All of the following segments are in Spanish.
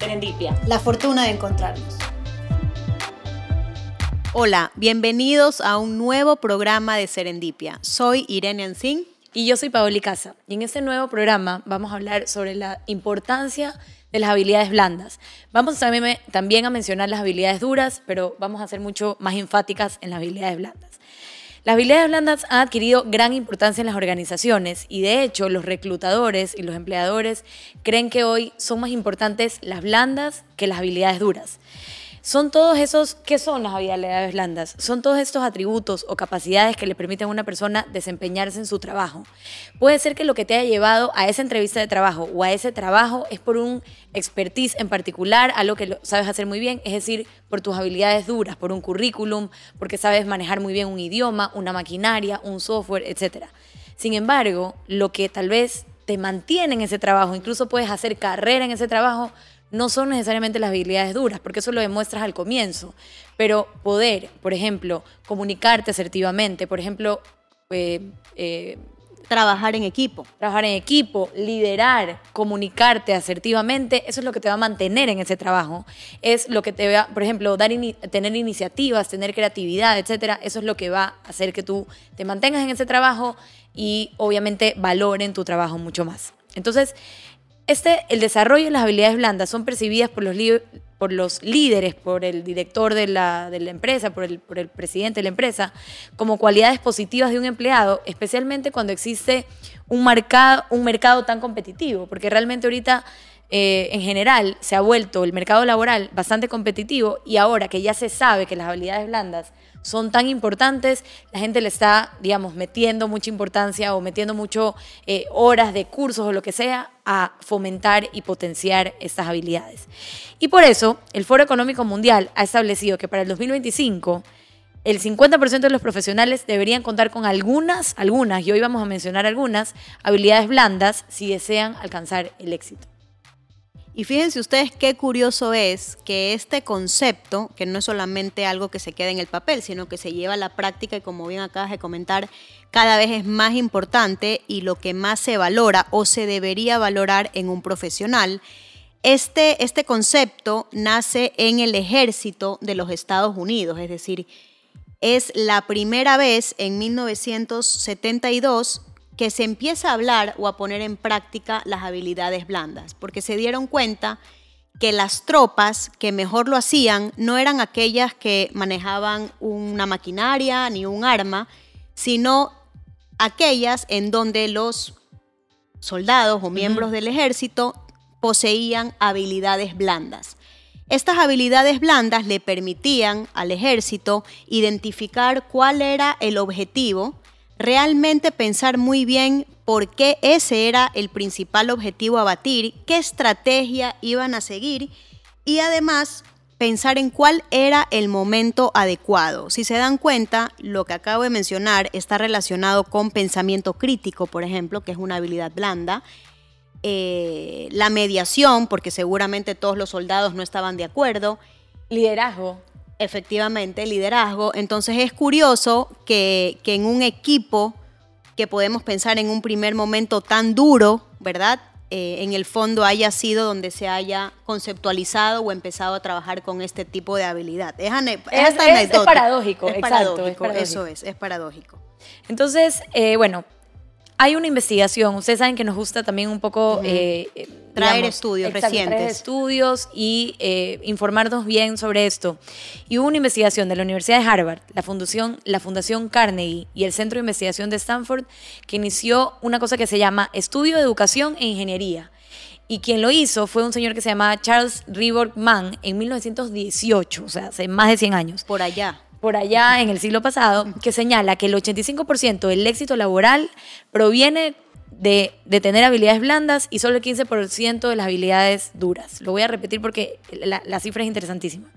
Serendipia. La fortuna de encontrarnos. Hola, bienvenidos a un nuevo programa de Serendipia. Soy Irene Ancín. Y yo soy Paoli Casa. Y en este nuevo programa vamos a hablar sobre la importancia de las habilidades blandas. Vamos también, también a mencionar las habilidades duras, pero vamos a ser mucho más enfáticas en las habilidades blandas. Las habilidades blandas han adquirido gran importancia en las organizaciones y de hecho los reclutadores y los empleadores creen que hoy son más importantes las blandas que las habilidades duras. Son todos esos, ¿qué son las habilidades blandas? Son todos estos atributos o capacidades que le permiten a una persona desempeñarse en su trabajo. Puede ser que lo que te haya llevado a esa entrevista de trabajo o a ese trabajo es por un expertise en particular, algo que sabes hacer muy bien, es decir, por tus habilidades duras, por un currículum, porque sabes manejar muy bien un idioma, una maquinaria, un software, etc. Sin embargo, lo que tal vez te mantiene en ese trabajo, incluso puedes hacer carrera en ese trabajo, no son necesariamente las habilidades duras, porque eso lo demuestras al comienzo, pero poder, por ejemplo, comunicarte asertivamente, por ejemplo, eh, eh, trabajar en equipo. Trabajar en equipo, liderar, comunicarte asertivamente, eso es lo que te va a mantener en ese trabajo. Es lo que te va, por ejemplo, dar tener iniciativas, tener creatividad, etcétera. Eso es lo que va a hacer que tú te mantengas en ese trabajo y obviamente valoren tu trabajo mucho más. Entonces, este, el desarrollo de las habilidades blandas son percibidas por los, por los líderes, por el director de la, empresa, por el, por el presidente de la empresa, como cualidades positivas de un empleado, especialmente cuando existe un mercado, un mercado tan competitivo, porque realmente ahorita eh, en general se ha vuelto el mercado laboral bastante competitivo y ahora que ya se sabe que las habilidades blandas son tan importantes, la gente le está, digamos, metiendo mucha importancia o metiendo mucho eh, horas de cursos o lo que sea a fomentar y potenciar estas habilidades. Y por eso el Foro Económico Mundial ha establecido que para el 2025 el 50% de los profesionales deberían contar con algunas, algunas, y hoy vamos a mencionar algunas, habilidades blandas si desean alcanzar el éxito. Y fíjense ustedes qué curioso es que este concepto, que no es solamente algo que se queda en el papel, sino que se lleva a la práctica y como bien acabas de comentar, cada vez es más importante y lo que más se valora o se debería valorar en un profesional. Este, este concepto nace en el ejército de los Estados Unidos, es decir, es la primera vez en 1972 que se empieza a hablar o a poner en práctica las habilidades blandas, porque se dieron cuenta que las tropas que mejor lo hacían no eran aquellas que manejaban una maquinaria ni un arma, sino aquellas en donde los soldados o miembros del ejército poseían habilidades blandas. Estas habilidades blandas le permitían al ejército identificar cuál era el objetivo realmente pensar muy bien por qué ese era el principal objetivo a batir, qué estrategia iban a seguir y además pensar en cuál era el momento adecuado. Si se dan cuenta, lo que acabo de mencionar está relacionado con pensamiento crítico, por ejemplo, que es una habilidad blanda. Eh, la mediación, porque seguramente todos los soldados no estaban de acuerdo. Liderazgo efectivamente liderazgo. Entonces es curioso que, en un equipo que podemos pensar en un primer momento tan duro, ¿verdad? Eh, en el fondo haya sido donde se haya conceptualizado o empezado a trabajar con este tipo de habilidad. Es, paradójico, es paradójico, eso es, es paradójico. Entonces, eh, bueno, hay una investigación, ustedes saben que nos gusta también un poco... Eh, traer estudios recientes. Traer estudios y eh, informarnos bien sobre esto. Y hubo una investigación de la Universidad de Harvard, la Fundación, la Fundación Carnegie y el Centro de Investigación de Stanford que inició una cosa que se llama Estudio de Educación e Ingeniería. Y quien lo hizo fue un señor que se llamaba Charles Riborg Mann en 1918, o sea, hace más de 100 años. Por allá por allá en el siglo pasado, que señala que el 85% del éxito laboral proviene de, tener habilidades blandas y solo el 15% de las habilidades duras. Lo voy a repetir porque la, la cifra es interesantísima.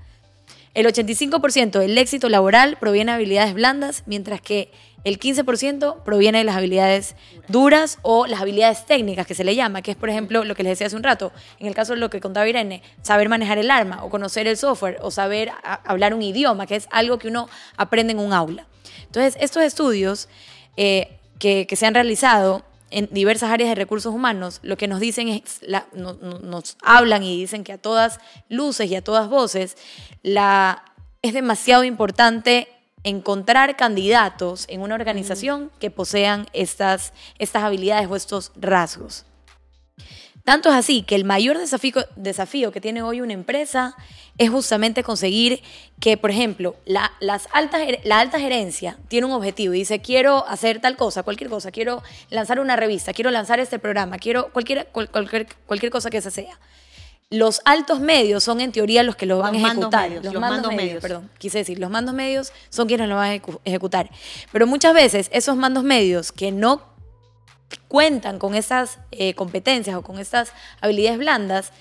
El 85% del éxito laboral proviene de habilidades blandas, mientras que el 15% proviene de las habilidades duras o las habilidades técnicas que se le llama, que es por ejemplo lo que les decía hace un rato, en el caso de lo que contaba Irene, saber manejar el arma o conocer el software o saber hablar un idioma, que es algo que uno aprende en un aula. Entonces, estos estudios eh, que, se han realizado en diversas áreas de recursos humanos, lo que nos dicen es, nos hablan y dicen que a todas luces y a todas voces, la, es demasiado importante encontrar candidatos en una organización que posean estas, estas habilidades o estos rasgos. Tanto es así que el mayor desafío, desafío que tiene hoy una empresa es justamente conseguir que, por ejemplo, la, las altas, la alta gerencia tiene un objetivo y dice, quiero hacer tal cosa, cualquier cosa, quiero lanzar una revista, quiero lanzar este programa, quiero cualquier, cualquier, cualquier cosa que esa sea. Los altos medios son en teoría los que lo van a ejecutar. los, mandos, medios, perdón, quise decir, los mandos medios son quienes lo van a ejecutar. Pero muchas veces esos mandos medios que no cuentan con esas eh, competencias o con esas habilidades blandas,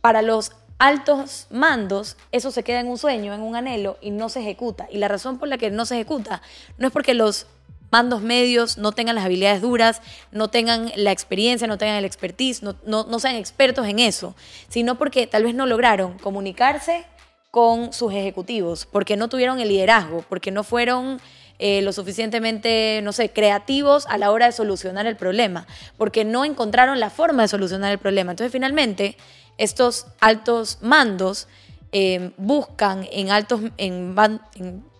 para los altos mandos, eso se queda en un sueño, en un anhelo y no se ejecuta. Y la razón por la que no se ejecuta no es porque los mandos medios no tengan las habilidades duras, no tengan la experiencia, no tengan el expertise, no, no sean expertos en eso, sino porque tal vez no lograron comunicarse con sus ejecutivos, porque no tuvieron el liderazgo, porque no fueron eh, lo suficientemente, no sé, creativos a la hora de solucionar el problema, porque no encontraron la forma de solucionar el problema. Entonces, finalmente, estos altos mandos eh, buscan en altos en,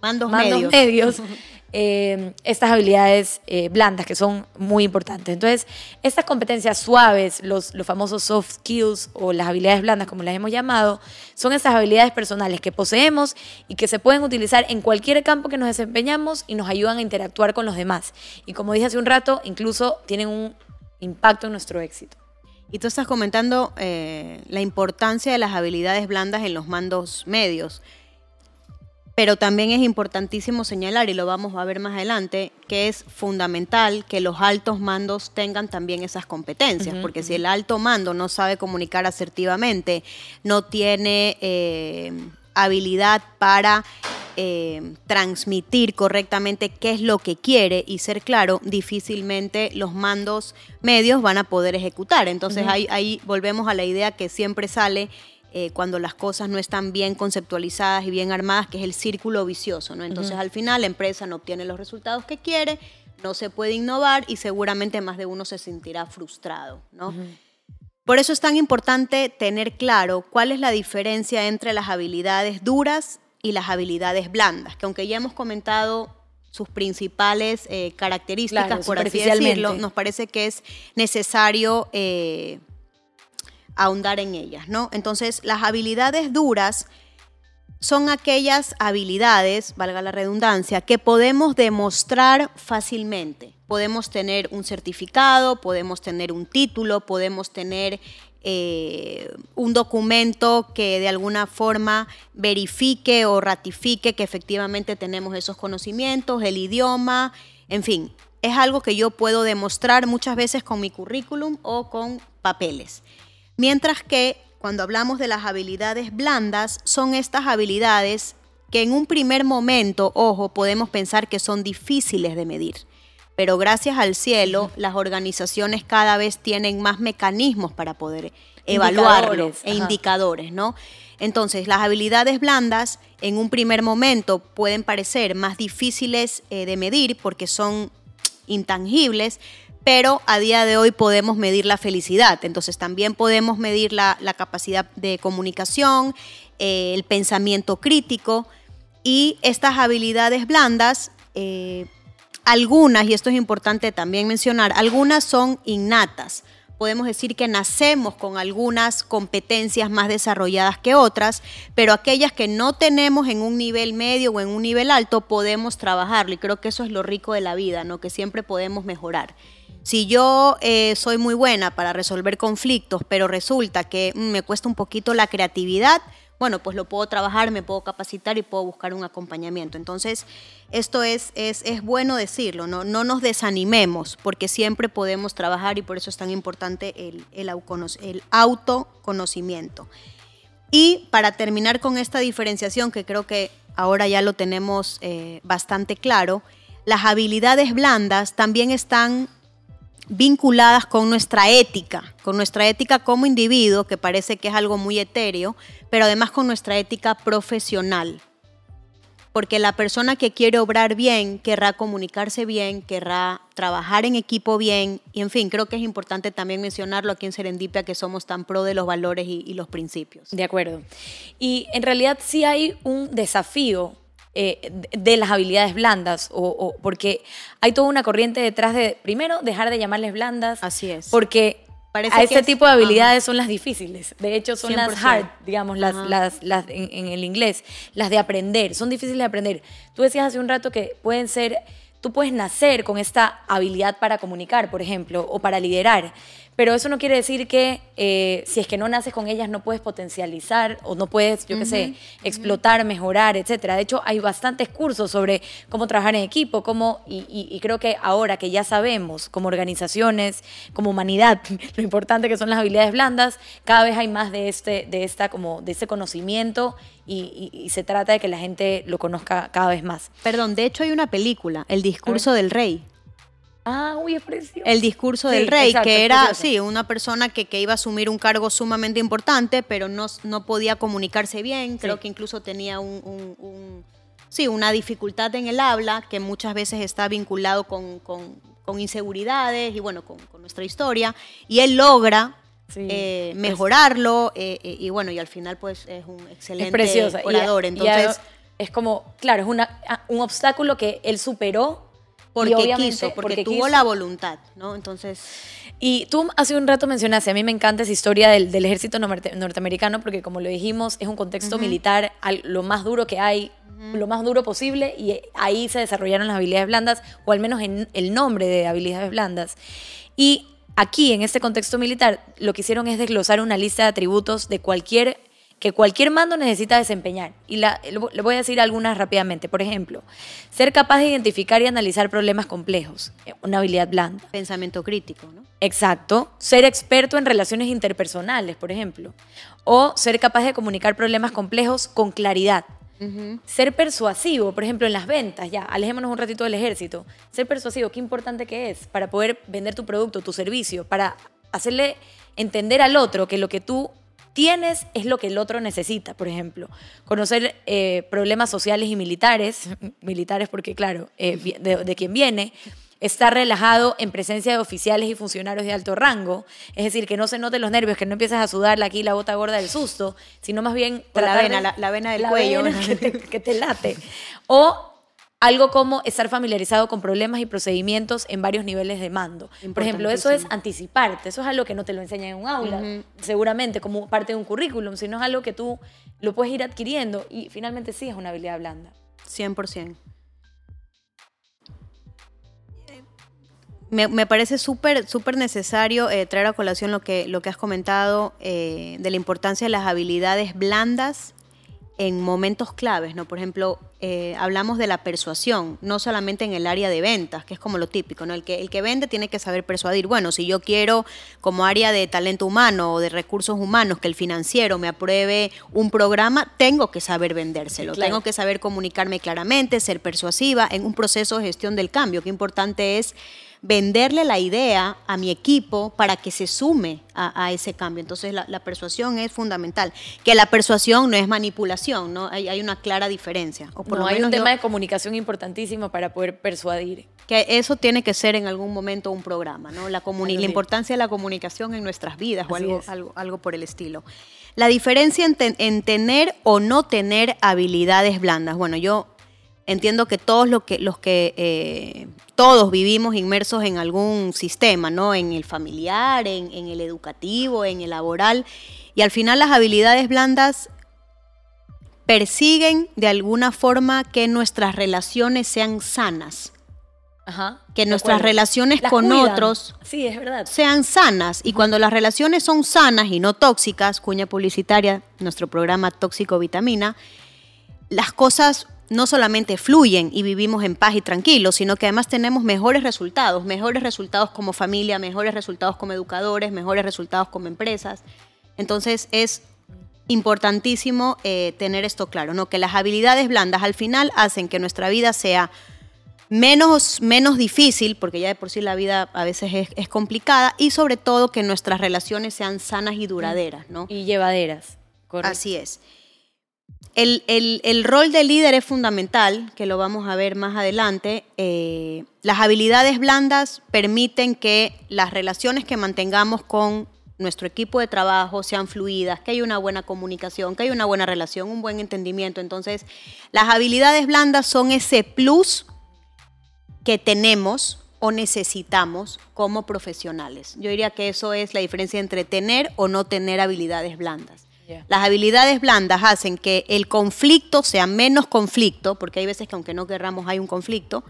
mandos, medios Eh, estas habilidades eh, blandas que son muy importantes. Entonces, estas competencias suaves, los, los famosos soft skills o las habilidades blandas, como las hemos llamado, son esas habilidades personales que poseemos y que se pueden utilizar en cualquier campo que nos desempeñamos y nos ayudan a interactuar con los demás. Y como dije hace un rato, incluso tienen un impacto en nuestro éxito. Y tú estás comentando eh, la importancia de las habilidades blandas en los mandos medios. Pero también es importantísimo señalar, y lo vamos a ver más adelante, que es fundamental que los altos mandos tengan también esas competencias, porque si el alto mando no sabe comunicar asertivamente, no tiene eh, habilidad para eh, transmitir correctamente qué es lo que quiere y ser claro, difícilmente los mandos medios van a poder ejecutar. Entonces ahí, ahí volvemos a la idea que siempre sale eh, cuando las cosas no están bien conceptualizadas y bien armadas, que es el círculo vicioso, ¿no? Entonces al final la empresa no obtiene los resultados que quiere, no se puede innovar y seguramente más de uno se sentirá frustrado, ¿no? Por eso es tan importante tener claro cuál es la diferencia entre las habilidades duras y las habilidades blandas, que aunque ya hemos comentado sus principales eh, características, por así decirlo, nos parece que es necesario eh, ahondar en ellas, ¿no? Entonces, las habilidades duras son aquellas habilidades, valga la redundancia, que podemos demostrar fácilmente. Podemos tener un certificado, podemos tener un título, podemos tener eh, un documento que de alguna forma verifique o ratifique que efectivamente tenemos esos conocimientos, el idioma, en fin, es algo que yo puedo demostrar muchas veces con mi currículum o con papeles. Mientras que cuando hablamos de las habilidades blandas, son estas habilidades que en un primer momento, ojo, podemos pensar que son difíciles de medir. Pero gracias al cielo, las organizaciones cada vez tienen más mecanismos para poder evaluarlo e indicadores, ¿no? Entonces, las habilidades blandas en un primer momento pueden parecer más difíciles eh, de medir porque son intangibles, pero a día de hoy podemos medir la felicidad. Entonces también podemos medir la, capacidad de comunicación, eh, el pensamiento crítico y estas habilidades blandas. Eh, algunas, y esto es importante también mencionar, algunas son innatas. Podemos decir que nacemos con algunas competencias más desarrolladas que otras, pero aquellas que no tenemos en un nivel medio o en un nivel alto podemos trabajarlo y creo que eso es lo rico de la vida, ¿no? que siempre podemos mejorar. Si yo eh, soy muy buena para resolver conflictos, pero resulta que mm, me cuesta un poquito la creatividad, bueno, pues lo puedo trabajar, me puedo capacitar y puedo buscar un acompañamiento. Entonces, esto es, es, es bueno decirlo, ¿no? no nos desanimemos, porque siempre podemos trabajar y por eso es tan importante el, el, autoconocimiento. Y para terminar con esta diferenciación, que creo que ahora ya lo tenemos eh, bastante claro, las habilidades blandas también están vinculadas con nuestra ética, con nuestra ética como individuo, que parece que es algo muy etéreo, pero además con nuestra ética profesional. porque la persona que quiere obrar bien querrá comunicarse bien, querrá trabajar en equipo bien, y en fin, creo que es importante también mencionarlo aquí en Serendipia, que somos tan pro de los valores y, los principios. De acuerdo. Y en realidad sí hay un desafío eh, de las habilidades blandas, o, porque hay toda una corriente detrás de, primero, dejar de llamarles blandas. Así es. Porque a ese tipo de habilidades son las difíciles. De hecho, son las hard, digamos, las, las, las en, el inglés, las de aprender. Son difíciles de aprender. Tú decías hace un rato que pueden ser, tú puedes nacer con esta habilidad para comunicar, por ejemplo, o para liderar. Pero eso no quiere decir que eh, si es que no naces con ellas no puedes potencializar o no puedes, yo qué sé, explotar, mejorar, etcétera. De hecho, hay bastantes cursos sobre cómo trabajar en equipo, cómo, y, creo que ahora que ya sabemos como organizaciones, como humanidad, lo importante que son las habilidades blandas, cada vez hay más de este, de esta, como, de ese conocimiento y, se trata de que la gente lo conozca cada vez más. Perdón, de hecho hay una película, El discurso del rey. Ah, uy, es precioso. El discurso del rey, que era, sí, una persona que, que, iba a asumir un cargo sumamente importante, pero no, no podía comunicarse bien. Creo que incluso tenía un, sí, una dificultad en el habla, que muchas veces está vinculado con, con, inseguridades y bueno, con, nuestra historia. Y él logra eh, mejorarlo eh, eh, y bueno, y al final pues es un excelente orador. Entonces... es como, claro, es una, un obstáculo que él superó porque quiso, porque, tuvo la voluntad, ¿no? Entonces... Y tú hace un rato mencionaste, a mí me encanta esa historia del, ejército norteamericano porque como lo dijimos, es un contexto militar lo más duro que hay, lo más duro posible y ahí se desarrollaron las habilidades blandas o al menos en el nombre de habilidades blandas. Y aquí, en este contexto militar, lo que hicieron es desglosar una lista de atributos de cualquier que cualquier mando necesita desempeñar. Y le voy a decir algunas rápidamente. Por ejemplo, ser capaz de identificar y analizar problemas complejos, eh, una habilidad blanda. Pensamiento crítico, ¿no? Exacto. Ser experto en relaciones interpersonales, por ejemplo. O ser capaz de comunicar problemas complejos con claridad. Ser persuasivo, por ejemplo, en las ventas, ya, alejémonos un ratito del ejército. Ser persuasivo, qué importante que es para poder vender tu producto, tu servicio, para hacerle entender al otro que lo que tú tienes es lo que el otro necesita, por ejemplo. Conocer eh, problemas sociales y militares, militares porque claro, eh, de, quien viene, estar relajado en presencia de oficiales y funcionarios de alto rango, es decir, que no se noten los nervios, que no empieces a sudar aquí la bota gorda del susto, sino más bien... La vena, la, vena del cuello. que, te, que te late. O algo como estar familiarizado con problemas y procedimientos en varios niveles de mando. Por ejemplo, eso es anticiparte, eso es algo que no te lo enseñan en un aula, seguramente como parte de un currículum, sino es algo que tú lo puedes ir adquiriendo y finalmente sí es una habilidad blanda. 100%. Me, me, parece súper súper necesario eh, traer a colación lo que, lo que has comentado eh, de la importancia de las habilidades blandas en momentos claves, ¿no? Por ejemplo, eh, hablamos de la persuasión, no solamente en el área de ventas, que es como lo típico, ¿no? El que, el que vende tiene que saber persuadir. Bueno, si yo quiero como área de talento humano o de recursos humanos que el financiero me apruebe un programa, tengo que saber vendérselo, tengo que saber comunicarme claramente, ser persuasiva en un proceso de gestión del cambio. Qué importante es venderle la idea a mi equipo para que se sume a, ese cambio. Entonces la, persuasión es fundamental. Que la persuasión no es manipulación, ¿no? Hay, una clara diferencia. O por no, hay un tema de comunicación importantísimo para poder persuadir. Que eso tiene que ser en algún momento un programa, ¿no? La, la importancia de la comunicación en nuestras vidas o algo, algo, por el estilo. La diferencia en, tener o no tener habilidades blandas. Bueno, yo entiendo que todos los que, los que eh, todos vivimos inmersos en algún sistema, ¿no? En el familiar, en, el educativo, en el laboral. Y al final las habilidades blandas persiguen de alguna forma que nuestras relaciones sean sanas. que nuestras relaciones con otros sí, es verdad. sean sanas. Y cuando las relaciones son sanas y no tóxicas, cuña publicitaria, nuestro programa Tóxico Vitamina, las cosas no solamente fluyen y vivimos en paz y tranquilos, sino que además tenemos mejores resultados, mejores resultados como familia, mejores resultados como educadores, mejores resultados como empresas. Entonces es importantísimo eh, tener esto claro, ¿no? que las habilidades blandas al final hacen que nuestra vida sea menos, menos difícil, porque ya de por sí la vida a veces es, complicada, y sobre todo que nuestras relaciones sean sanas y duraderas. ¿no? Y llevaderas. Así es. El, rol del líder es fundamental, que lo vamos a ver más adelante. Eh, las habilidades blandas permiten que las relaciones que mantengamos con nuestro equipo de trabajo sean fluidas, que haya una buena comunicación, que haya una buena relación, un buen entendimiento. Entonces, las habilidades blandas son ese plus que tenemos o necesitamos como profesionales. Yo diría que eso es la diferencia entre tener o no tener habilidades blandas. Las habilidades blandas hacen que el conflicto sea menos conflicto, porque hay veces que aunque no querramos hay un conflicto,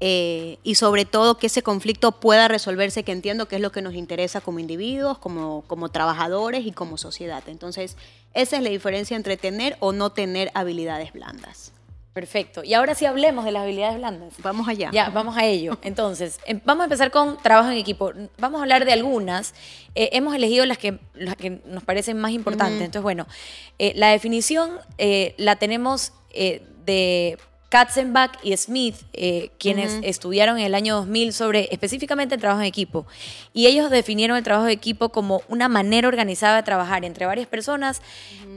eh, y sobre todo que ese conflicto pueda resolverse, que entiendo que es lo que nos interesa como individuos, como, como trabajadores y como sociedad. Entonces, esa es la diferencia entre tener o no tener habilidades blandas. Perfecto. Y ahora sí hablemos de las habilidades blandas. Vamos allá. Ya, vamos a ello. Entonces, em, vamos a empezar con trabajo en equipo. Vamos a hablar de algunas. Eh, hemos elegido las que, las que nos parecen más importantes. Entonces, bueno, eh, la definición eh, la tenemos de Katzenbach y Smith, eh, quienes estudiaron en el año 2000 sobre específicamente el trabajo en equipo. Y ellos definieron el trabajo de equipo como una manera organizada de trabajar entre varias personas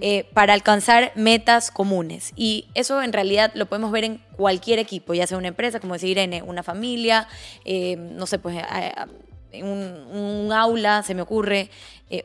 eh, para alcanzar metas comunes. Y eso en realidad lo podemos ver en cualquier equipo, ya sea una empresa, como decir, en una familia, eh, no sé, pues en un, aula, se me ocurre,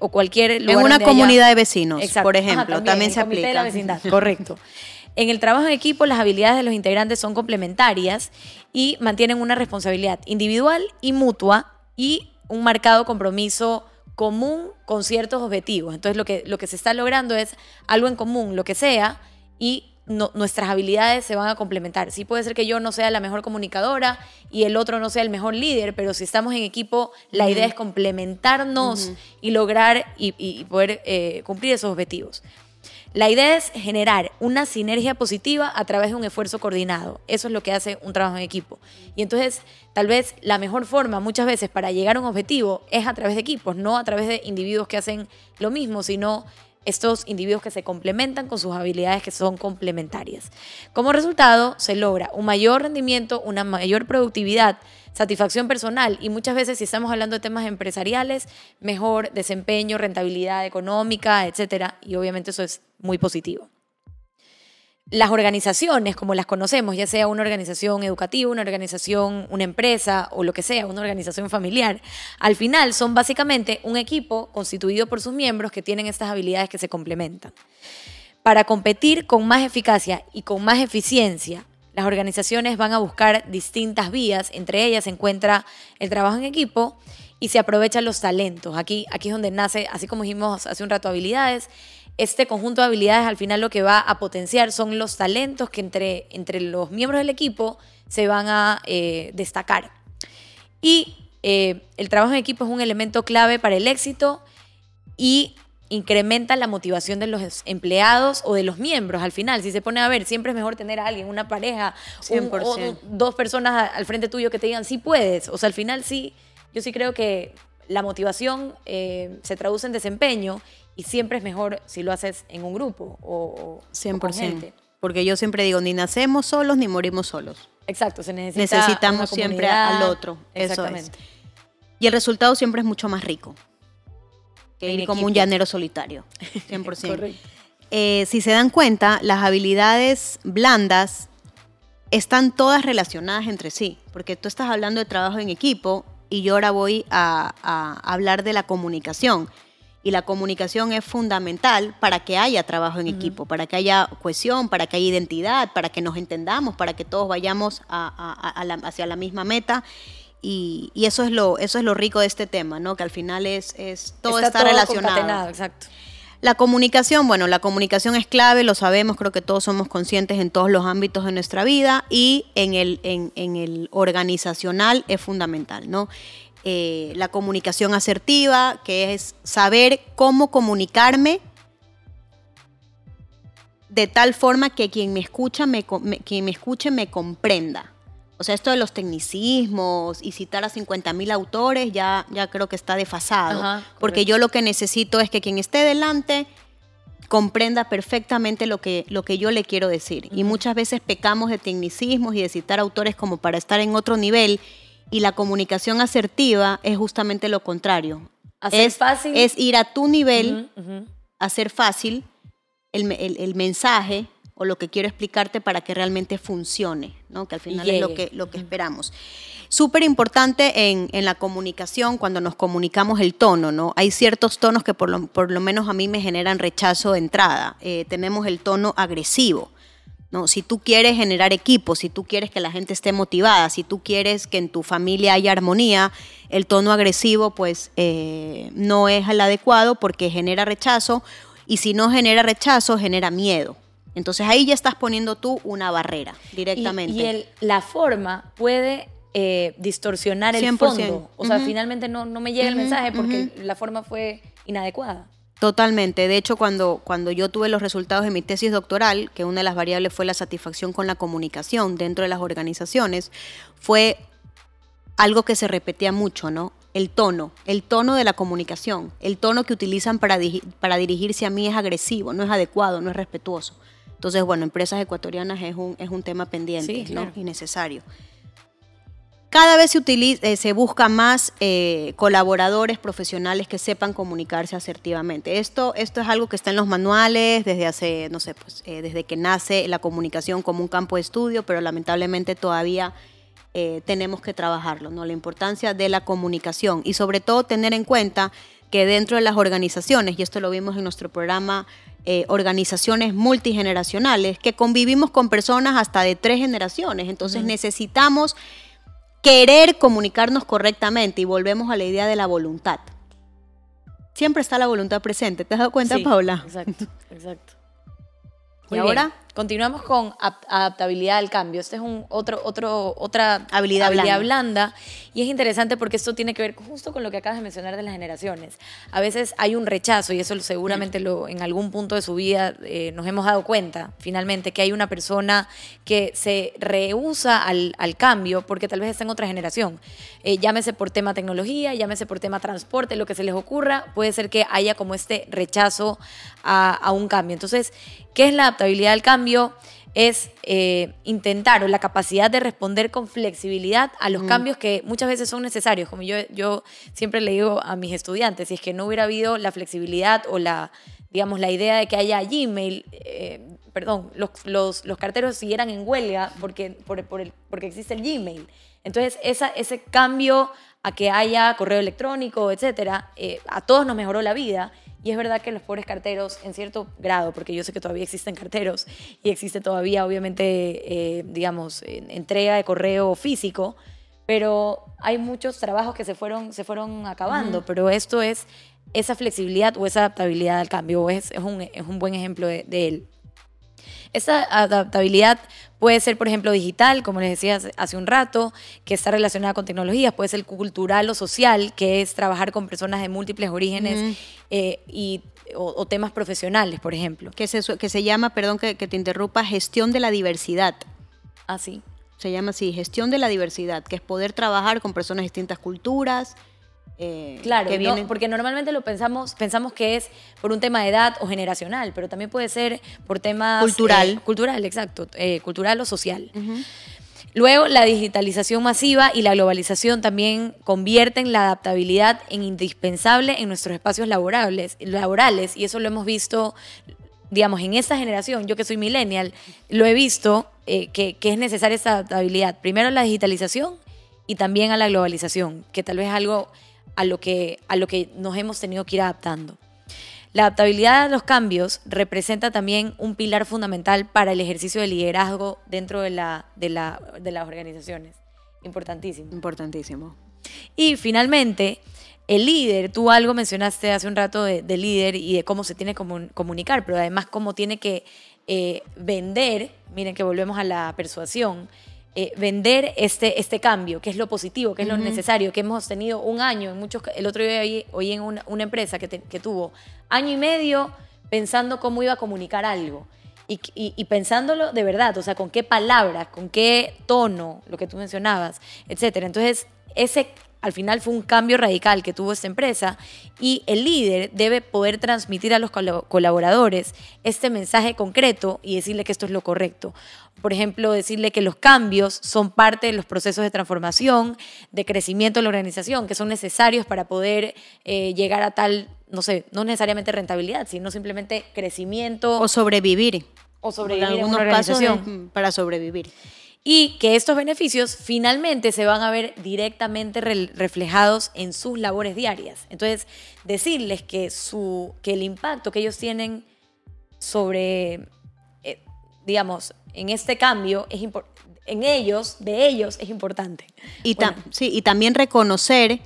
o cualquier lugar. En una comunidad de vecinos, por ejemplo, también, se aplica. De la vecindad, correcto. En el trabajo en equipo, las habilidades de los integrantes son complementarias y mantienen una responsabilidad individual y mutua y un marcado compromiso común con ciertos objetivos. Entonces, lo que, lo que se está logrando es algo en común, lo que sea, y nuestras habilidades se van a complementar. Sí puede ser que yo no sea la mejor comunicadora y el otro no sea el mejor líder, pero si estamos en equipo, la idea es complementarnos y lograr y, poder eh, cumplir esos objetivos. La idea es generar una sinergia positiva a través de un esfuerzo coordinado. Eso es lo que hace un trabajo en equipo. Y entonces, tal vez la mejor forma muchas veces para llegar a un objetivo es a través de equipos, no a través de individuos que hacen lo mismo, sino estos individuos que se complementan con sus habilidades que son complementarias. Como resultado, se logra un mayor rendimiento, una mayor productividad, satisfacción personal y muchas veces si estamos hablando de temas empresariales, mejor desempeño, rentabilidad económica, etcétera, y obviamente eso es muy positivo las organizaciones como las conocemos, ya sea una organización educativa, una organización, una empresa o lo que sea, una organización familiar, al final son básicamente un equipo constituido por sus miembros que tienen estas habilidades que se complementan. Para competir con más eficacia y con más eficiencia, las organizaciones van a buscar distintas vías, entre ellas se encuentra el trabajo en equipo y se aprovechan los talentos. Aquí, aquí es donde nace, así como dijimos hace un rato, habilidades, este conjunto de habilidades al final lo que va a potenciar son los talentos que entre, entre los miembros del equipo se van a eh, destacar. Y eh, el trabajo en equipo es un elemento clave para el éxito y incrementa la motivación de los empleados o de los miembros al final. Si se pone a ver, siempre es mejor tener a alguien, una pareja, o dos personas al frente tuyo que te digan, sí puedes. O sea, al final sí, yo sí creo que la motivación eh, se traduce en desempeño y siempre es mejor si lo haces en un grupo o, 100%. Porque yo siempre digo, ni nacemos solos ni morimos solos. Exacto, se necesita Necesitamos siempre al otro. Exactamente. Y el resultado siempre es mucho más rico que ir como un llanero solitario. 100%. Eh, si se dan cuenta, las habilidades blandas están todas relacionadas entre sí, porque tú estás hablando de trabajo en equipo y yo ahora voy a hablar de la comunicación y la comunicación es fundamental para que haya trabajo en equipo, para que haya cohesión, para que haya identidad, para que nos entendamos, para que todos vayamos hacia la misma meta. Y, eso, es lo, eso es lo rico de este tema, ¿no? que al final es, es todo está, relacionado. Exacto. La comunicación, bueno, la comunicación es clave, lo sabemos, creo que todos somos conscientes en todos los ámbitos de nuestra vida y en el, en, el organizacional es fundamental, ¿no? Eh, la comunicación asertiva, que es saber cómo comunicarme de tal forma que quien me escucha me, quien me escuche me comprenda. O sea, esto de los tecnicismos y citar a 50.000 autores ya, ya creo que está desfasado. porque yo lo que necesito es que quien esté delante comprenda perfectamente lo que, lo que yo le quiero decir. Y muchas veces pecamos de tecnicismos y de citar autores como para estar en otro nivel y la comunicación asertiva es justamente lo contrario. Hacer es, fácil. Es ir a tu nivel, hacer fácil el, mensaje o lo que quiero explicarte para que realmente funcione, ¿no? que al final es lo que, lo que esperamos. Súper importante en, en, la comunicación cuando nos comunicamos el tono, ¿no? Hay ciertos tonos que por lo, por lo menos a mí me generan rechazo de entrada. Eh, tenemos el tono agresivo. ¿no? Si tú quieres generar equipo, si tú quieres que la gente esté motivada, si tú quieres que en tu familia haya armonía, el tono agresivo pues eh, no es el adecuado porque genera rechazo y si no genera rechazo, genera miedo. Entonces ahí ya estás poniendo tú una barrera directamente. Y, la forma puede eh, distorsionar el fondo. O sea, finalmente no, no, me llega el mensaje porque la forma fue inadecuada. Totalmente. De hecho, cuando, cuando yo tuve los resultados de mi tesis doctoral, que una de las variables fue la satisfacción con la comunicación dentro de las organizaciones, fue algo que se repetía mucho, ¿no? El tono, el tono de la comunicación, el tono que utilizan para, para dirigirse a mí es agresivo, no es adecuado, no es respetuoso. Entonces, bueno, empresas ecuatorianas es un, es un tema pendiente ¿no? y necesario. Cada vez se, utiliza, eh, se busca más eh, colaboradores profesionales que sepan comunicarse asertivamente. Esto, esto es algo que está en los manuales desde hace, no sé, pues, eh, desde que nace la comunicación como un campo de estudio, pero lamentablemente todavía tenemos que trabajarlo, ¿no? La importancia de la comunicación y sobre todo tener en cuenta que dentro de las organizaciones, y esto lo vimos en nuestro programa organizaciones multigeneracionales, que convivimos con personas hasta de tres generaciones. Entonces necesitamos querer comunicarnos correctamente y volvemos a la idea de la voluntad. Siempre está la voluntad presente. ¿Te has dado cuenta, Paula? Exacto, exacto. ¿Y ahora? Continuamos con adaptabilidad al cambio. Este es un otro, otro, otra habilidad, blanda. Y es interesante porque esto tiene que ver justo con lo que acabas de mencionar de las generaciones. A veces hay un rechazo, y eso seguramente lo, en algún punto de su vida eh, nos hemos dado cuenta, finalmente, que hay una persona que se rehúsa al, al cambio porque tal vez está en otra generación. Eh, llámese por tema tecnología, llámese por tema transporte, lo que se les ocurra, puede ser que haya como este rechazo a, a un cambio. Entonces, ¿qué es la adaptabilidad al cambio? Cambio es eh, intentar o la capacidad de responder con flexibilidad a los cambios que muchas veces son necesarios. Como yo, yo siempre le digo a mis estudiantes, si es que no hubiera habido la flexibilidad o la, digamos, la idea de que haya Gmail, eh, perdón, los, los, los, carteros siguieran en huelga porque, por, por el, porque existe el Gmail. Entonces, esa, ese cambio a que haya correo electrónico, etcétera, eh, a todos nos mejoró la vida y es verdad que los pobres carteros, en cierto grado, porque yo sé que todavía existen carteros y existe todavía, obviamente, eh, digamos, entrega de correo físico, pero hay muchos trabajos que se fueron, se fueron acabando, pero esto es esa flexibilidad o esa adaptabilidad al cambio, es, es, un, es un buen ejemplo de, de él. Esa adaptabilidad puede ser, por ejemplo, digital, como les decía hace un rato, que está relacionada con tecnologías, puede ser cultural o social, que es trabajar con personas de múltiples orígenes eh, y, o, temas profesionales, por ejemplo. Que se, que se llama, perdón que, te interrumpa, gestión de la diversidad. Así. Ah, se llama así, gestión de la diversidad, que es poder trabajar con personas de distintas culturas, eh, claro, porque normalmente lo pensamos, pensamos que es por un tema de edad o generacional, pero también puede ser por temas... Cultural. Eh, cultural, exacto, eh, cultural o social. Luego, la digitalización masiva y la globalización también convierten la adaptabilidad en indispensable en nuestros espacios laborables, laborales, y eso lo hemos visto, digamos, en esta generación, yo que soy millennial, lo he visto que, que es necesaria esta adaptabilidad. Primero la digitalización y también a la globalización, que tal vez es algo a lo que, a lo que nos hemos tenido que ir adaptando. La adaptabilidad a los cambios representa también un pilar fundamental para el ejercicio de liderazgo dentro de, la, de, la, de las organizaciones. Importantísimo. Importantísimo. Y finalmente, el líder, tú algo mencionaste hace un rato de, líder y de cómo se tiene que comunicar, pero además cómo tiene que eh, vender, miren que volvemos a la persuasión, eh, vender este, este cambio, que es lo positivo, que es lo necesario, que hemos tenido un año, en muchos, el otro día oí, en una, empresa que, que, tuvo año y medio pensando cómo iba a comunicar algo. Y, y, pensándolo de verdad, o sea, con qué palabras, con qué tono, lo que tú mencionabas, etcétera. Entonces, ese al final fue un cambio radical que tuvo esta empresa y el líder debe poder transmitir a los colaboradores este mensaje concreto y decirle que esto es lo correcto. Por ejemplo, decirle que los cambios son parte de los procesos de transformación, de crecimiento de la organización, que son necesarios para poder eh, llegar a tal, no sé, no necesariamente rentabilidad, sino simplemente crecimiento. O sobrevivir. O sobrevivir en, una organización. para sobrevivir y que estos beneficios finalmente se van a ver directamente reflejados en sus labores diarias. Entonces, decirles que, su, que el impacto que ellos tienen sobre, eh, digamos, en este cambio es en ellos, de ellos, es importante. Y, sí, y también reconocer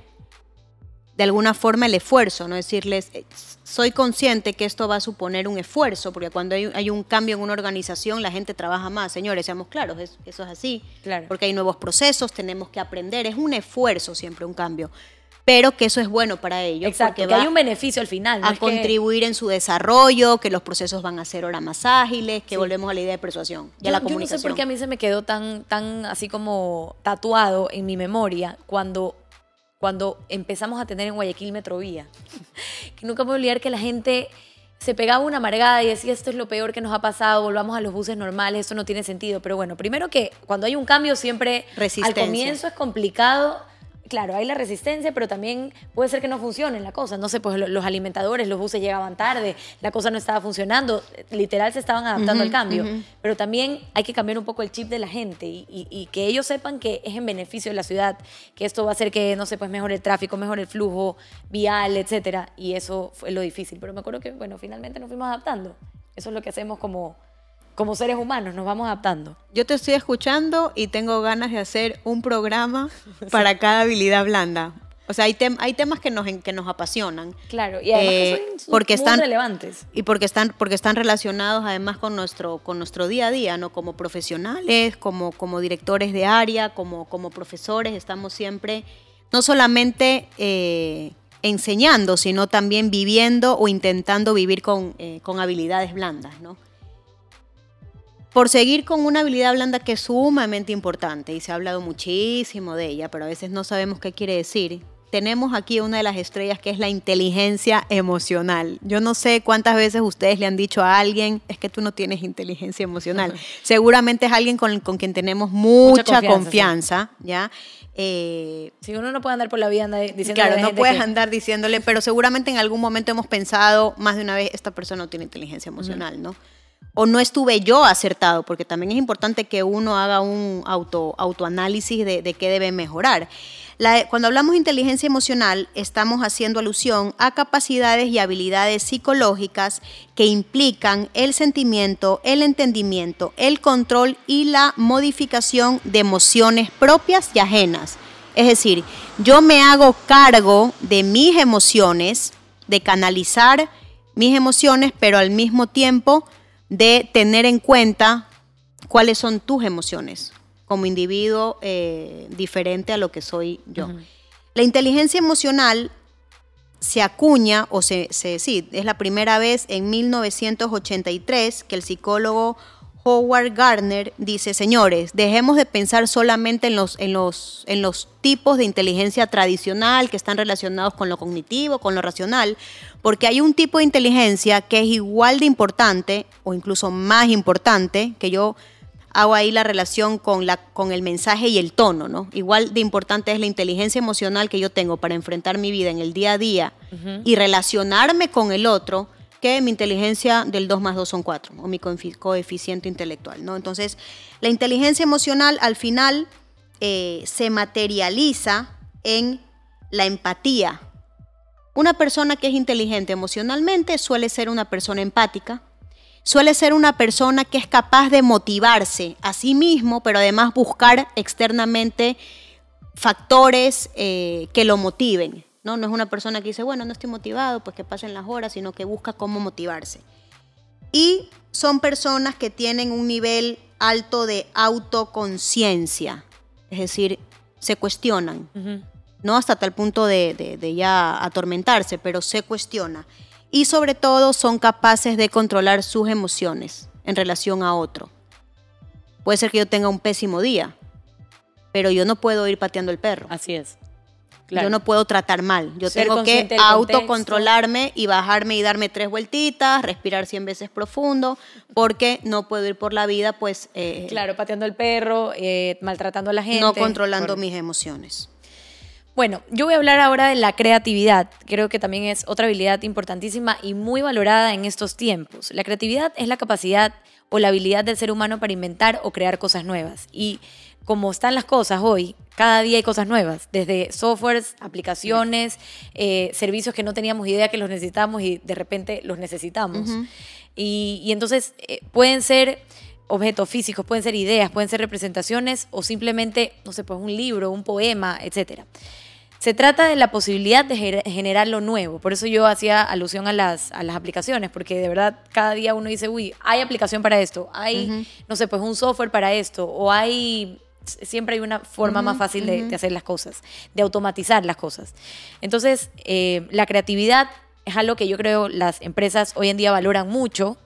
de alguna forma el esfuerzo, no decirles, eh, soy consciente que esto va a suponer un esfuerzo, porque cuando hay, un cambio en una organización, la gente trabaja más. Señores, seamos claros, eso es así. Claro. Porque hay nuevos procesos, tenemos que aprender. Es un esfuerzo siempre un cambio. Pero que eso es bueno para ellos. Exacto, que hay un beneficio al final. a contribuir en su desarrollo, que los procesos van a ser ahora más ágiles, que volvemos a la idea de persuasión y a la comunicación. Yo no sé por qué a mí se me quedó tan, tan así como tatuado en mi memoria cuando cuando empezamos a tener en Guayaquil Metrovía. que nunca me voy a olvidar que la gente se pegaba una amargada y decía esto es lo peor que nos ha pasado, volvamos a los buses normales, esto no tiene sentido. Pero bueno, primero que cuando hay un cambio siempre al comienzo es complicado claro, hay la resistencia, pero también puede ser que no funcione la cosa. No sé, pues los alimentadores, los buses llegaban tarde, la cosa no estaba funcionando, literal se estaban adaptando al cambio. Pero también hay que cambiar un poco el chip de la gente y, que ellos sepan que es en beneficio de la ciudad, que esto va a hacer que, no sé, pues mejore el tráfico, mejore el flujo vial, etcétera. Y eso fue lo difícil. Pero me acuerdo que, bueno, finalmente nos fuimos adaptando. Eso es lo que hacemos como como seres humanos, nos vamos adaptando. Yo te estoy escuchando y tengo ganas de hacer un programa para cada habilidad blanda. O sea, hay, hay temas que nos, que nos apasionan. Claro, y además que eh, son, porque están, relevantes. Y porque están, porque están relacionados además con nuestro, con nuestro día a día, ¿no? Como profesionales, como, como directores de área, como, como profesores, estamos siempre, no solamente eh, enseñando, sino también viviendo o intentando vivir con, eh, con habilidades blandas, ¿no? Por seguir con una habilidad blanda que es sumamente importante y se ha hablado muchísimo de ella, pero a veces no sabemos qué quiere decir. Tenemos aquí una de las estrellas que es la inteligencia emocional. Yo no sé cuántas veces ustedes le han dicho a alguien, es que tú no tienes inteligencia emocional. Seguramente es alguien con, quien tenemos mucha, confianza, ¿ya? Eh, si uno no puede andar por la vida diciéndole. Claro, no puedes andar diciéndole, pero seguramente en algún momento hemos pensado más de una vez, esta persona no tiene inteligencia emocional, ¿no? O no estuve yo acertado, porque también es importante que uno haga un auto, autoanálisis de, qué debe mejorar. cuando hablamos de inteligencia emocional, estamos haciendo alusión a capacidades y habilidades psicológicas que implican el sentimiento, el entendimiento, el control y la modificación de emociones propias y ajenas. Es decir, yo me hago cargo de mis emociones, de canalizar mis emociones, pero al mismo tiempo de tener en cuenta cuáles son tus emociones como individuo eh, diferente a lo que soy yo. La inteligencia emocional se acuña, o se, se, sí, es la primera vez en 1983 que el psicólogo Howard Gardner dice, señores, dejemos de pensar solamente en los, en, los, en los tipos de inteligencia tradicional que están relacionados con lo cognitivo, con lo racional, porque hay un tipo de inteligencia que es igual de importante o incluso más importante, que yo hago ahí la relación con, la, con el mensaje y el tono, ¿no? Igual de importante es la inteligencia emocional que yo tengo para enfrentar mi vida en el día a día y relacionarme con el otro que mi inteligencia del 2 más 2 son 4, o mi coeficiente intelectual. ¿no? Entonces, la inteligencia emocional al final eh, se materializa en la empatía. Una persona que es inteligente emocionalmente suele ser una persona empática, suele ser una persona que es capaz de motivarse a sí mismo, pero además buscar externamente factores eh, que lo motiven. ¿No? No es una persona que dice, bueno, no estoy motivado, pues que pasen las horas, sino que busca cómo motivarse. Y son personas que tienen un nivel alto de autoconciencia, es decir, se cuestionan, no hasta tal punto de, de ya atormentarse, pero se cuestiona. Y sobre todo son capaces de controlar sus emociones en relación a otro. Puede ser que yo tenga un pésimo día, pero yo no puedo ir pateando el perro. Así es Yo no puedo tratar mal. Yo tengo que autocontrolarme y bajarme y darme tres vueltitas, respirar 100 veces profundo, porque no puedo ir por la vida, pues. Eh, claro, pateando al perro, eh, maltratando a la gente. No controlando mis emociones. Bueno, yo voy a hablar ahora de la creatividad. Creo que también es otra habilidad importantísima y muy valorada en estos tiempos. La creatividad es la capacidad o la habilidad del ser humano para inventar o crear cosas nuevas. Y como están las cosas hoy, cada día hay cosas nuevas, desde softwares, aplicaciones, eh, servicios que no teníamos idea que los necesitamos y de repente los necesitamos. y, entonces eh, pueden ser objetos físicos, pueden ser ideas, pueden ser representaciones o simplemente, no sé, pues un libro, un poema, etc. Se trata de la posibilidad de generar lo nuevo. Por eso yo hacía alusión a las, a las aplicaciones, porque de verdad cada día uno dice, uy, hay aplicación para esto, hay, no sé, pues un software para esto, o hay siempre hay una forma más fácil de, hacer las cosas, de automatizar las cosas. Entonces, eh, la creatividad es algo que yo creo las empresas hoy en día valoran mucho.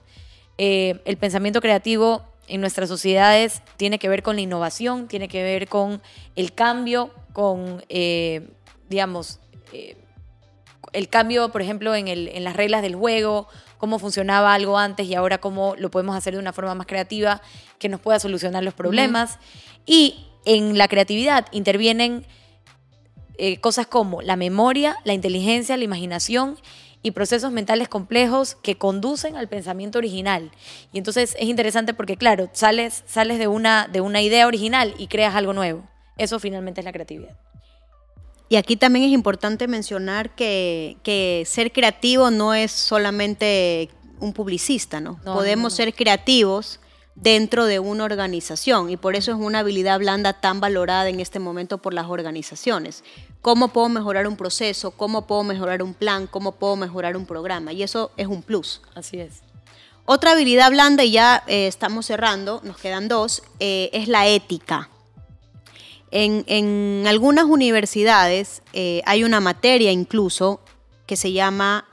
Eh, el pensamiento creativo en nuestras sociedades tiene que ver con la innovación, tiene que ver con el cambio, con, eh, digamos, el cambio, por ejemplo, en, en las reglas del juego, cómo funcionaba algo antes y ahora cómo lo podemos hacer de una forma más creativa que nos pueda solucionar los problemas. Y en la creatividad intervienen eh, cosas como la memoria, la inteligencia, la imaginación y procesos mentales complejos que conducen al pensamiento original. Y entonces es interesante porque, claro, sales, sales de, una, de una idea original y creas algo nuevo. Eso finalmente es la creatividad. Y aquí también es importante mencionar que, que ser creativo no es solamente un publicista, ¿no? Podemos ser creativos dentro de una organización y por eso es una habilidad blanda tan valorada en este momento por las organizaciones. ¿Cómo puedo mejorar un proceso? ¿Cómo puedo mejorar un plan? ¿Cómo puedo mejorar un programa? Y eso es un plus. Así es. Otra habilidad blanda, y ya eh, estamos cerrando, nos quedan dos, eh, es la ética. En, algunas universidades eh, hay una materia incluso que se llama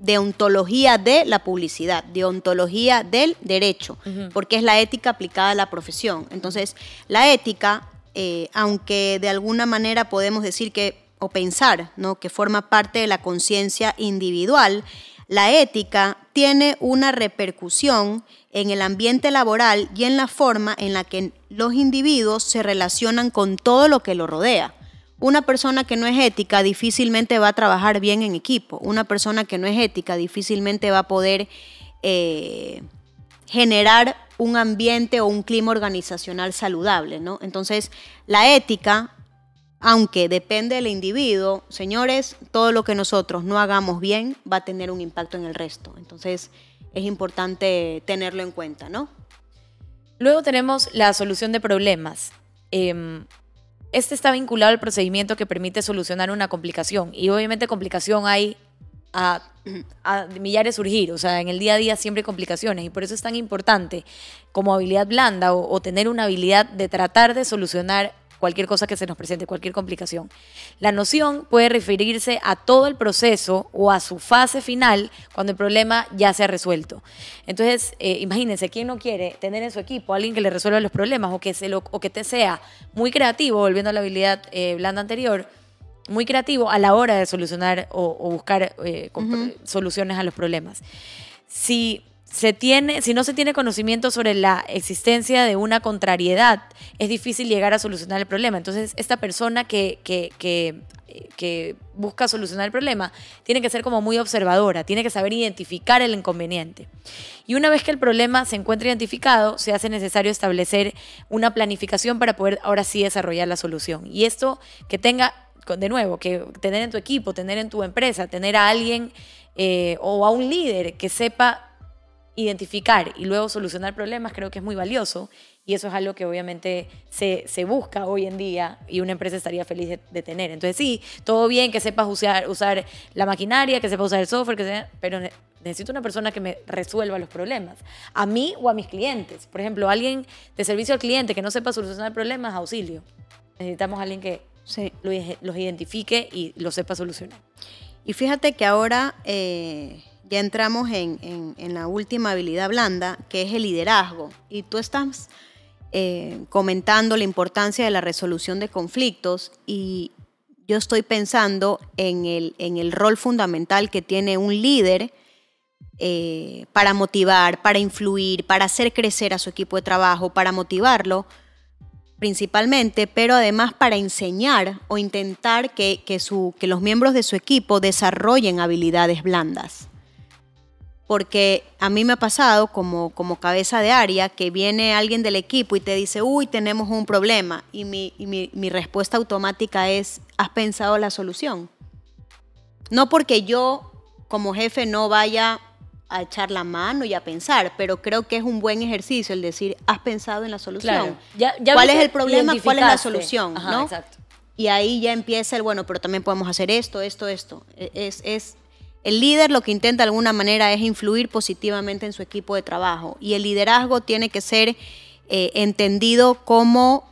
deontología de la publicidad, deontología del derecho, porque es la ética aplicada a la profesión. Entonces, la ética, eh, aunque de alguna manera podemos decir que, o pensar, ¿no? que forma parte de la conciencia individual, la ética tiene una repercusión en el ambiente laboral y en la forma en la que los individuos se relacionan con todo lo que lo rodea. Una persona que no es ética difícilmente va a trabajar bien en equipo. Una persona que no es ética difícilmente va a poder eh, generar un ambiente o un clima organizacional saludable, ¿no? Entonces, la ética, aunque depende del individuo, señores, todo lo que nosotros no hagamos bien va a tener un impacto en el resto. Entonces, es importante tenerlo en cuenta, ¿no? Luego tenemos la solución de problemas. Em, este está vinculado al procedimiento que permite solucionar una complicación. Y obviamente complicación hay a, millares surgir. O sea, en el día a día siempre hay complicaciones. Y por eso es tan importante como habilidad blanda o tener una habilidad de tratar de solucionar cualquier cosa que se nos presente, cualquier complicación. La noción puede referirse a todo el proceso o a su fase final cuando el problema ya se ha resuelto. Entonces, eh, imagínense, ¿quién no quiere tener en su equipo a alguien que le resuelva los problemas o que, se lo, o que te sea muy creativo, volviendo a la habilidad eh, blanda anterior? muy creativo a la hora de solucionar o, buscar eh, soluciones a los problemas. Si se tiene, si no se tiene conocimiento sobre la existencia de una contrariedad, es difícil llegar a solucionar el problema. Entonces, esta persona que, que, que, busca solucionar el problema tiene que ser como muy observadora, tiene que saber identificar el inconveniente. Y una vez que el problema se encuentra identificado, se hace necesario establecer una planificación para poder ahora sí desarrollar la solución. Y esto que tenga, de nuevo, que tener en tu equipo, tener en tu empresa, tener a alguien eh, o a un líder que sepa identificar y luego solucionar problemas creo que es muy valioso y eso es algo que obviamente se, se busca hoy en día y una empresa estaría feliz de, tener. Entonces sí, todo bien que sepas usar, usar la maquinaria, que sepas usar el software, que sea, pero necesito una persona que me resuelva los problemas, a mí o a mis clientes. Por ejemplo, alguien de servicio al cliente que no sepa solucionar problemas, auxilio. Necesitamos a alguien que los identifique y lo sepa solucionar. Y fíjate que ahora... Eh ya entramos en, la última habilidad blanda, que es el liderazgo. Y tú estás eh, comentando la importancia de la resolución de conflictos y yo estoy pensando en el, en rol fundamental que tiene un líder eh, para motivar, para influir, para hacer crecer a su equipo de trabajo, para motivarlo principalmente, pero además para enseñar o intentar que, su, que los miembros de su equipo desarrollen habilidades blandas. Porque a mí me ha pasado como, como cabeza de área que viene alguien del equipo y te dice, uy, tenemos un problema. Y mi, y mi, mi respuesta automática es, ¿has pensado la solución? No porque yo como jefe no vaya a echar la mano y a pensar, pero creo que es un buen ejercicio el decir, has pensado en la solución. ¿Cuál es el problema? ¿Cuál es la solución? ¿no? Y ahí ya empieza el, bueno, pero también podemos hacer esto, esto, esto. E, es, es, el líder lo que intenta de alguna manera es influir positivamente en su equipo de trabajo y el liderazgo tiene que ser eh, entendido como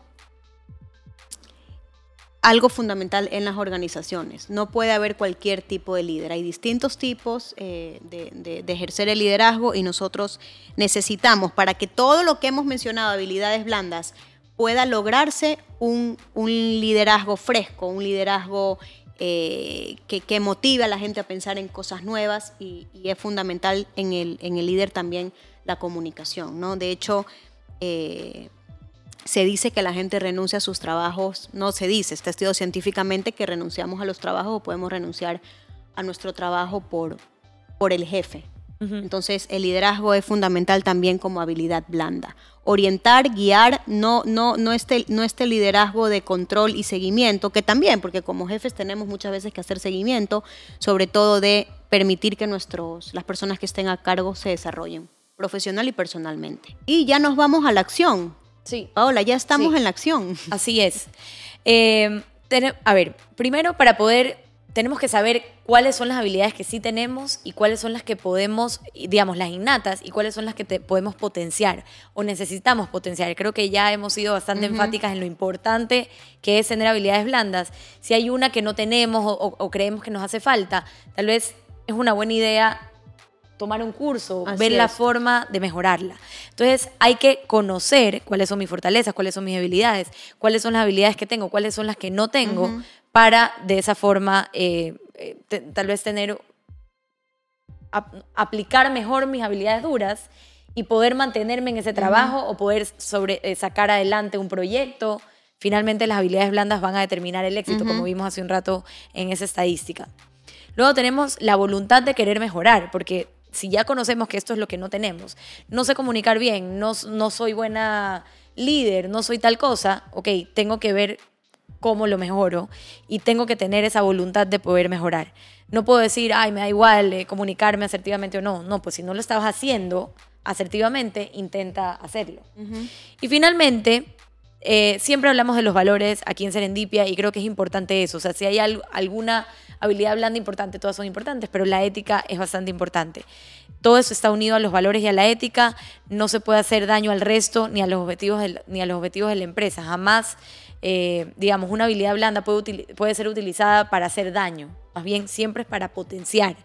algo fundamental en las organizaciones. No puede haber cualquier tipo de líder. Hay distintos tipos eh, de, ejercer el liderazgo y nosotros necesitamos, para que todo lo que hemos mencionado, habilidades blandas, pueda lograrse un, liderazgo fresco, un liderazgo eh, que, motive a la gente a pensar en cosas nuevas y, es fundamental en el, en el líder también la comunicación. ¿no? De hecho, eh, se dice que la gente renuncia a sus trabajos, no se dice, está estudiado científicamente que renunciamos a los trabajos o podemos renunciar a nuestro trabajo por, por el jefe. Entonces, el liderazgo es fundamental también como habilidad blanda. Orientar, guiar, no, no, no, este, no este liderazgo de control y seguimiento, que también, porque como jefes tenemos muchas veces que hacer seguimiento, sobre todo de permitir que nuestros, las personas que estén a cargo se desarrollen profesional y personalmente. Y ya nos vamos a la acción. Sí. Paola, ya estamos en la acción. Así es. Eh, a ver, primero para poder, tenemos que saber cuáles son las habilidades que sí tenemos y cuáles son las que podemos, digamos, las innatas y cuáles son las que podemos potenciar o necesitamos potenciar. Creo que ya hemos sido bastante enfáticas en lo importante que es tener habilidades blandas. Si hay una que no tenemos o creemos que nos hace falta, tal vez es una buena idea tomar un curso, ver la forma de mejorarla. Entonces hay que conocer cuáles son mis fortalezas, cuáles son mis habilidades, cuáles son las habilidades que tengo, cuáles son las que no tengo, para de esa forma eh, eh, tal vez tener, aplicar mejor mis habilidades duras y poder mantenerme en ese trabajo o poder sobre, eh, sacar adelante un proyecto. Finalmente las habilidades blandas van a determinar el éxito, como vimos hace un rato en esa estadística. Luego tenemos la voluntad de querer mejorar, porque si ya conocemos que esto es lo que no tenemos, no sé comunicar bien, no, no soy buena líder, no soy tal cosa, ok, tengo que ver cómo lo mejoro y tengo que tener esa voluntad de poder mejorar. No puedo decir, ay, me da igual eh, comunicarme asertivamente o no. No, pues si no lo estabas haciendo asertivamente, intenta hacerlo. Y finalmente, eh, siempre hablamos de los valores aquí en Serendipia y creo que es importante eso. O sea, si hay alguna habilidad blanda importante, todas son importantes, pero la ética es bastante importante. Todo eso está unido a los valores y a la ética. No se puede hacer daño al resto ni a los objetivos de, ni a los objetivos de la empresa. Jamás, eh, digamos, una habilidad blanda puede, puede ser utilizada para hacer daño. Más bien, siempre es para potenciar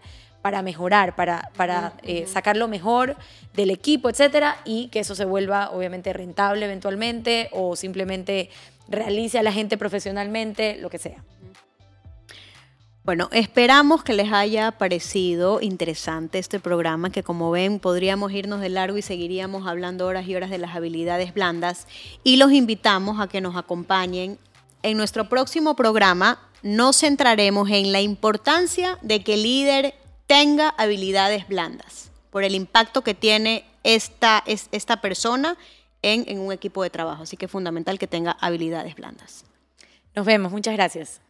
para mejorar, para, para eh, sacar lo mejor del equipo, etcétera, y que eso se vuelva obviamente rentable eventualmente o simplemente realice a la gente profesionalmente, lo que sea. Bueno, esperamos que les haya parecido interesante este programa, que como ven podríamos irnos de largo y seguiríamos hablando horas y horas de las habilidades blandas. Y los invitamos a que nos acompañen. En nuestro próximo programa nos centraremos en la importancia de que el líder tenga habilidades blandas, por el impacto que tiene esta, esta persona en, en un equipo de trabajo. Así que es fundamental que tenga habilidades blandas. Nos vemos, muchas gracias.